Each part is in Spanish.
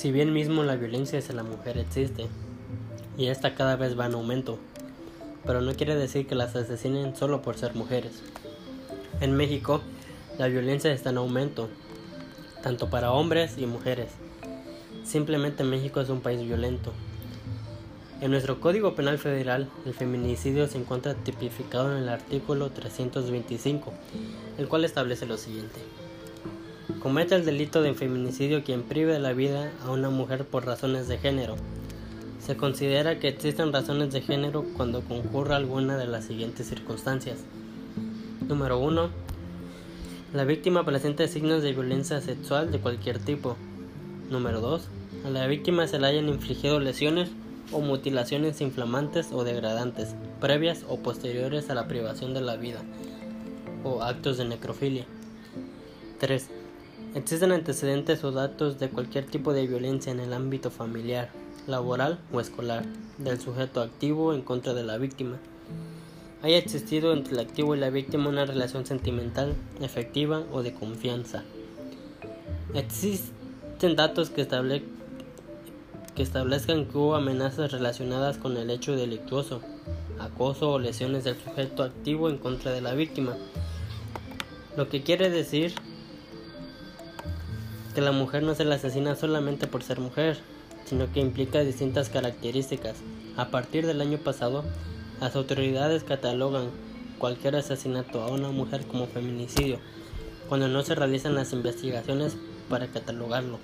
Si bien mismo la violencia hacia la mujer existe, y esta cada vez va en aumento, pero no quiere decir que las asesinen solo por ser mujeres. En México, la violencia está en aumento, tanto para hombres y mujeres. Simplemente México es un país violento. En nuestro Código Penal Federal, el feminicidio se encuentra tipificado en el artículo 325, el cual establece lo siguiente. Comete el delito de feminicidio quien prive de la vida a una mujer por razones de género. Se considera que existen razones de género cuando concurra alguna de las siguientes circunstancias. Número 1. La víctima presenta signos de violencia sexual de cualquier tipo. Número 2. A la víctima se le hayan infligido lesiones o mutilaciones inflamantes o degradantes, previas o posteriores a la privación de la vida, o actos de necrofilia. 3. Existen antecedentes o datos de cualquier tipo de violencia en el ámbito familiar, laboral o escolar del sujeto activo en contra de la víctima. Haya existido entre el activo y la víctima una relación sentimental, efectiva o de confianza. Existen datos que, que establezcan que hubo amenazas relacionadas con el hecho delictuoso, acoso o lesiones del sujeto activo en contra de la víctima. Lo que quiere decir que la mujer no se la asesina solamente por ser mujer, sino que implica distintas características. A partir del año pasado, las autoridades catalogan cualquier asesinato a una mujer como feminicidio, cuando no se realizan las investigaciones para catalogarlo,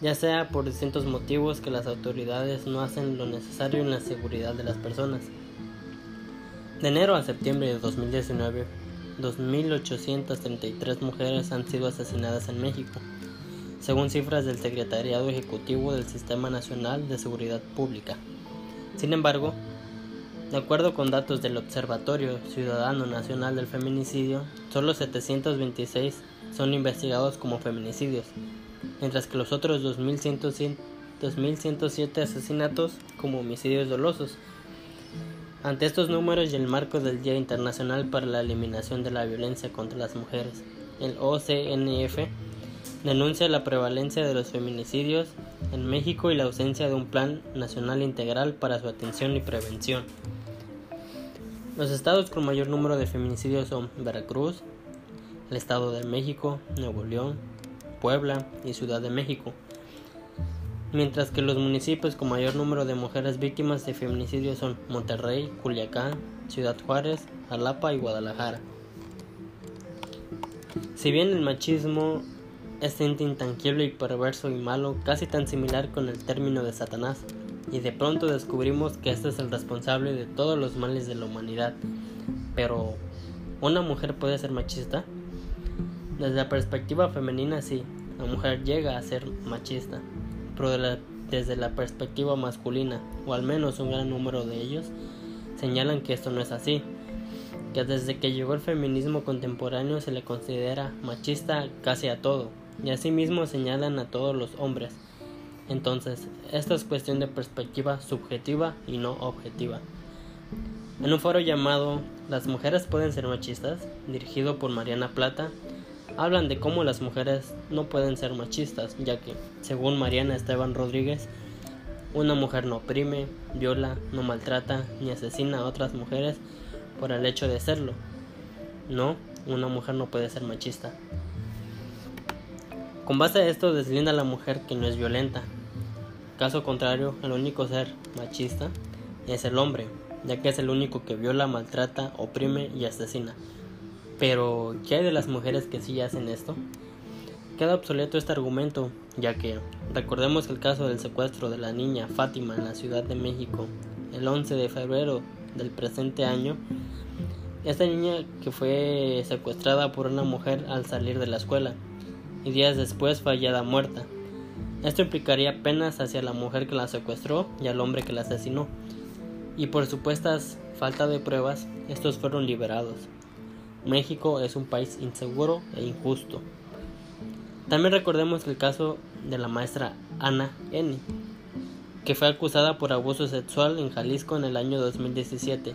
ya sea por distintos motivos que las autoridades no hacen lo necesario en la seguridad de las personas. De enero a septiembre de 2019, 2.833 mujeres han sido asesinadas en México, según cifras del Secretariado Ejecutivo del Sistema Nacional de Seguridad Pública. Sin embargo, de acuerdo con datos del Observatorio Ciudadano Nacional del Feminicidio, solo 726 son investigados como feminicidios, mientras que los otros 2.107 asesinatos como homicidios dolosos. Ante estos números y el marco del Día Internacional para la Eliminación de la Violencia contra las Mujeres, el OCNF denuncia la prevalencia de los feminicidios en México y la ausencia de un plan nacional integral para su atención y prevención. Los estados con mayor número de feminicidios son Veracruz, el Estado de México, Nuevo León, Puebla y Ciudad de México mientras que los municipios con mayor número de mujeres víctimas de feminicidio son Monterrey, Culiacán, Ciudad Juárez, Jalapa y Guadalajara. Si bien el machismo es ente intangible y perverso y malo, casi tan similar con el término de Satanás, y de pronto descubrimos que este es el responsable de todos los males de la humanidad. Pero, ¿una mujer puede ser machista? Desde la perspectiva femenina sí, la mujer llega a ser machista, pero desde la perspectiva masculina, o al menos un gran número de ellos, señalan que esto no es así, que desde que llegó el feminismo contemporáneo se le considera machista casi a todo, y asimismo señalan a todos los hombres. Entonces, esto es cuestión de perspectiva subjetiva y no objetiva. En un foro llamado Las mujeres pueden ser machistas, dirigido por Mariana Plata, hablan de cómo las mujeres no pueden ser machistas, ya que, según Mariana Esteban Rodríguez, una mujer no oprime, viola, no maltrata ni asesina a otras mujeres por el hecho de serlo. No, una mujer no puede ser machista. Con base a esto deslinda a la mujer que no es violenta. Caso contrario, el único ser machista es el hombre, ya que es el único que viola, maltrata, oprime y asesina. Pero, ¿qué hay de las mujeres que sí hacen esto? Queda obsoleto este argumento, ya que recordemos el caso del secuestro de la niña Fátima en la Ciudad de México el 11 de febrero del presente año. Esta niña que fue secuestrada por una mujer al salir de la escuela y días después fue hallada muerta. Esto implicaría penas hacia la mujer que la secuestró y al hombre que la asesinó. Y por supuestas falta de pruebas, estos fueron liberados. México es un país inseguro e injusto. También recordemos el caso de la maestra Ana N., que fue acusada por abuso sexual en Jalisco en el año 2017,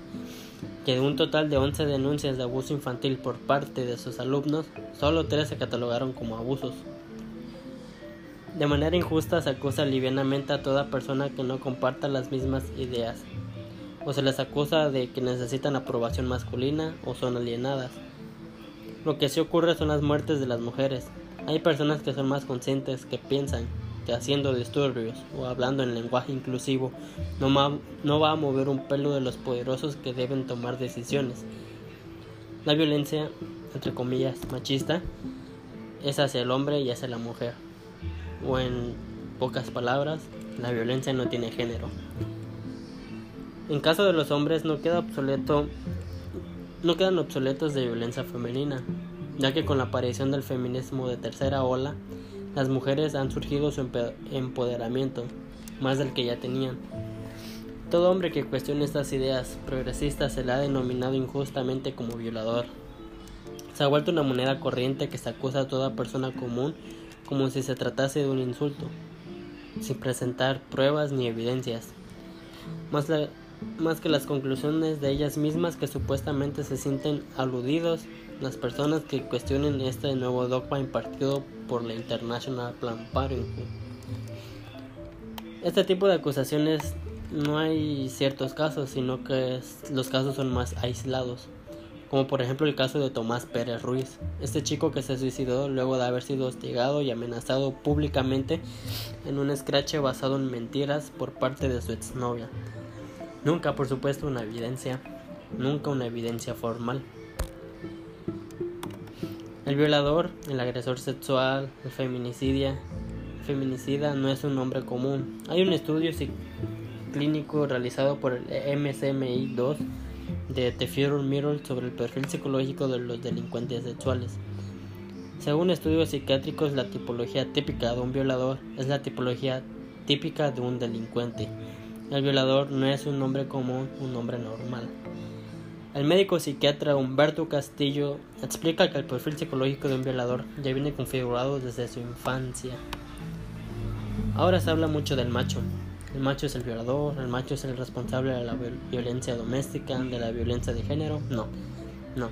que de un total de 11 denuncias de abuso infantil por parte de sus alumnos, solo 3 se catalogaron como abusos. De manera injusta se acusa livianamente a toda persona que no comparta las mismas ideas, o se les acusa de que necesitan aprobación masculina o son alienadas. Lo que sí ocurre son las muertes de las mujeres. Hay personas que son más conscientes, que piensan que haciendo disturbios o hablando en lenguaje inclusivo no, no va a mover un pelo de los poderosos que deben tomar decisiones. La violencia, entre comillas, machista, es hacia el hombre y hacia la mujer o en pocas palabras, la violencia no tiene género. En caso de los hombres no queda obsoleto no quedan obsoletos de violencia femenina, ya que con la aparición del feminismo de tercera ola, las mujeres han surgido su empoderamiento, más del que ya tenían. Todo hombre que cuestione estas ideas progresistas se le ha denominado injustamente como violador. Se ha vuelto una moneda corriente que se acusa a toda persona común como si se tratase de un insulto, sin presentar pruebas ni evidencias, más, más que las conclusiones de ellas mismas que supuestamente se sienten aludidos las personas que cuestionen este nuevo dogma impartido por la International Planned Parenthood. Este tipo de acusaciones no hay ciertos casos, sino que los casos son más aislados como por ejemplo el caso de Tomás Pérez Ruiz, este chico que se suicidó luego de haber sido hostigado y amenazado públicamente en un escrache basado en mentiras por parte de su exnovia. Nunca, por supuesto, una evidencia, nunca una evidencia formal. El violador, el agresor sexual, el feminicidia, feminicida no es un nombre común. Hay un estudio clínico realizado por el MSMI-2 de The Future Mirror sobre el perfil psicológico de los delincuentes sexuales. Según estudios psiquiátricos, la tipología típica de un violador es la tipología típica de un delincuente. El violador no es un nombre común, un nombre normal. El médico psiquiatra Humberto Castillo explica que el perfil psicológico de un violador ya viene configurado desde su infancia. Ahora se habla mucho del macho, el macho es el violador, el macho es el responsable de la violencia doméstica, de la violencia de género. No, no.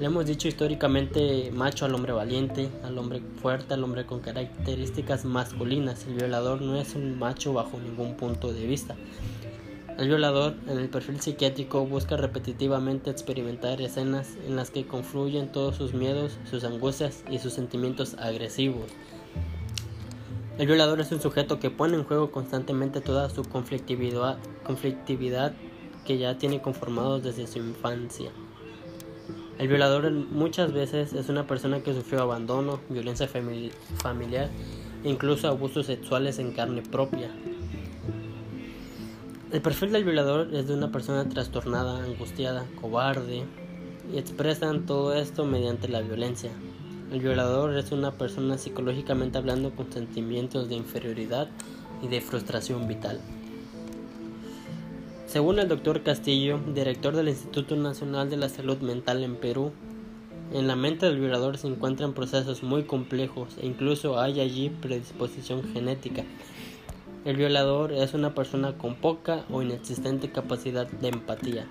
Le hemos dicho históricamente macho al hombre valiente, al hombre fuerte, al hombre con características masculinas. El violador no es un macho bajo ningún punto de vista. El violador en el perfil psiquiátrico busca repetitivamente experimentar escenas en las que confluyen todos sus miedos, sus angustias y sus sentimientos agresivos. El violador es un sujeto que pone en juego constantemente toda su conflictividad, conflictividad que ya tiene conformado desde su infancia. El violador muchas veces es una persona que sufrió abandono, violencia familiar incluso abusos sexuales en carne propia. El perfil del violador es de una persona trastornada, angustiada, cobarde y expresan todo esto mediante la violencia, el violador es una persona psicológicamente hablando con sentimientos de inferioridad y de frustración vital. Según el doctor Castillo, director del Instituto Nacional de la Salud Mental en Perú, en la mente del violador se encuentran procesos muy complejos e incluso hay allí predisposición genética. El violador es una persona con poca o inexistente capacidad de empatía.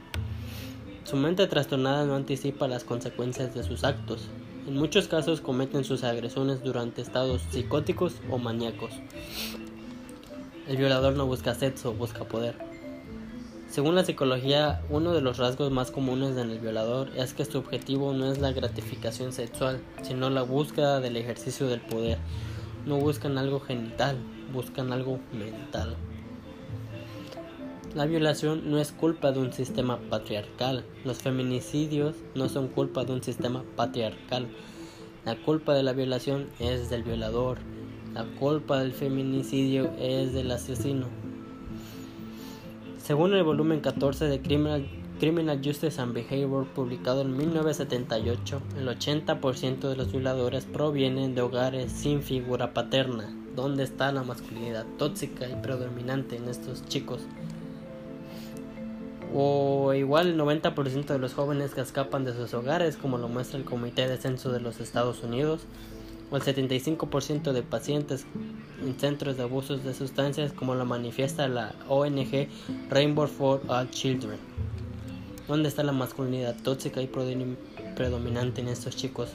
Su mente trastornada no anticipa las consecuencias de sus actos, en muchos casos cometen sus agresiones durante estados psicóticos o maníacos. El violador no busca sexo, busca poder. Según la psicología, uno de los rasgos más comunes en el violador es que su objetivo no es la gratificación sexual, sino la búsqueda del ejercicio del poder. No buscan algo genital, buscan algo mental. La violación no es culpa de un sistema patriarcal. Los feminicidios no son culpa de un sistema patriarcal. La culpa de la violación es del violador. La culpa del feminicidio es del asesino. Según el volumen 14 de Criminal, Justice and Behavior publicado en 1978, el 80% de los violadores provienen de hogares sin figura paterna. ¿Dónde está la masculinidad tóxica y predominante en estos chicos? o igual el 90% de los jóvenes que escapan de sus hogares, como lo muestra el Comité de Censo de los Estados Unidos, o el 75% de pacientes en centros de abusos de sustancias, como lo manifiesta la ONG Rainbow for All Children. ¿Dónde está la masculinidad tóxica y predominante en estos chicos?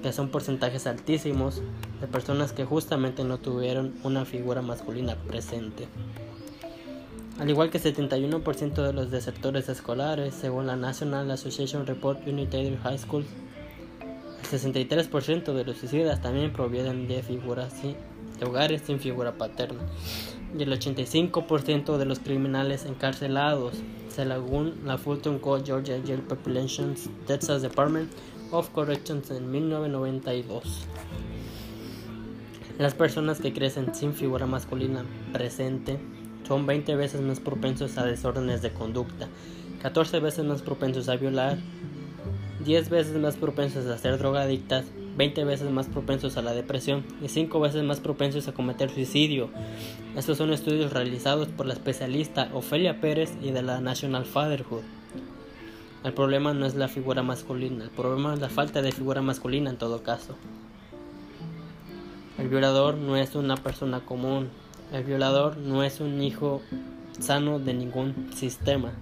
que son porcentajes altísimos de personas que justamente no tuvieron una figura masculina presente. Al igual que 71% de los desertores escolares, según la National Association Report Unitarian High School, el 63% de los suicidas también provienen de figuras de hogares sin figura paterna y el 85% de los criminales encarcelados, según la Fulton Co. Georgia Jail Population Texas Department of Corrections en 1992. Las personas que crecen sin figura masculina presente son 20 veces más propensos a desórdenes de conducta, 14 veces más propensos a violar, 10 veces más propensos a ser drogadictas, 20 veces más propensos a la depresión y 5 veces más propensos a cometer suicidio. Estos son estudios realizados por la especialista Ofelia Pérez y de la National Fatherhood. El problema no es la figura masculina, el problema es la falta de figura masculina en todo caso. El violador no es una persona común, el violador no es un hijo sano de ningún sistema.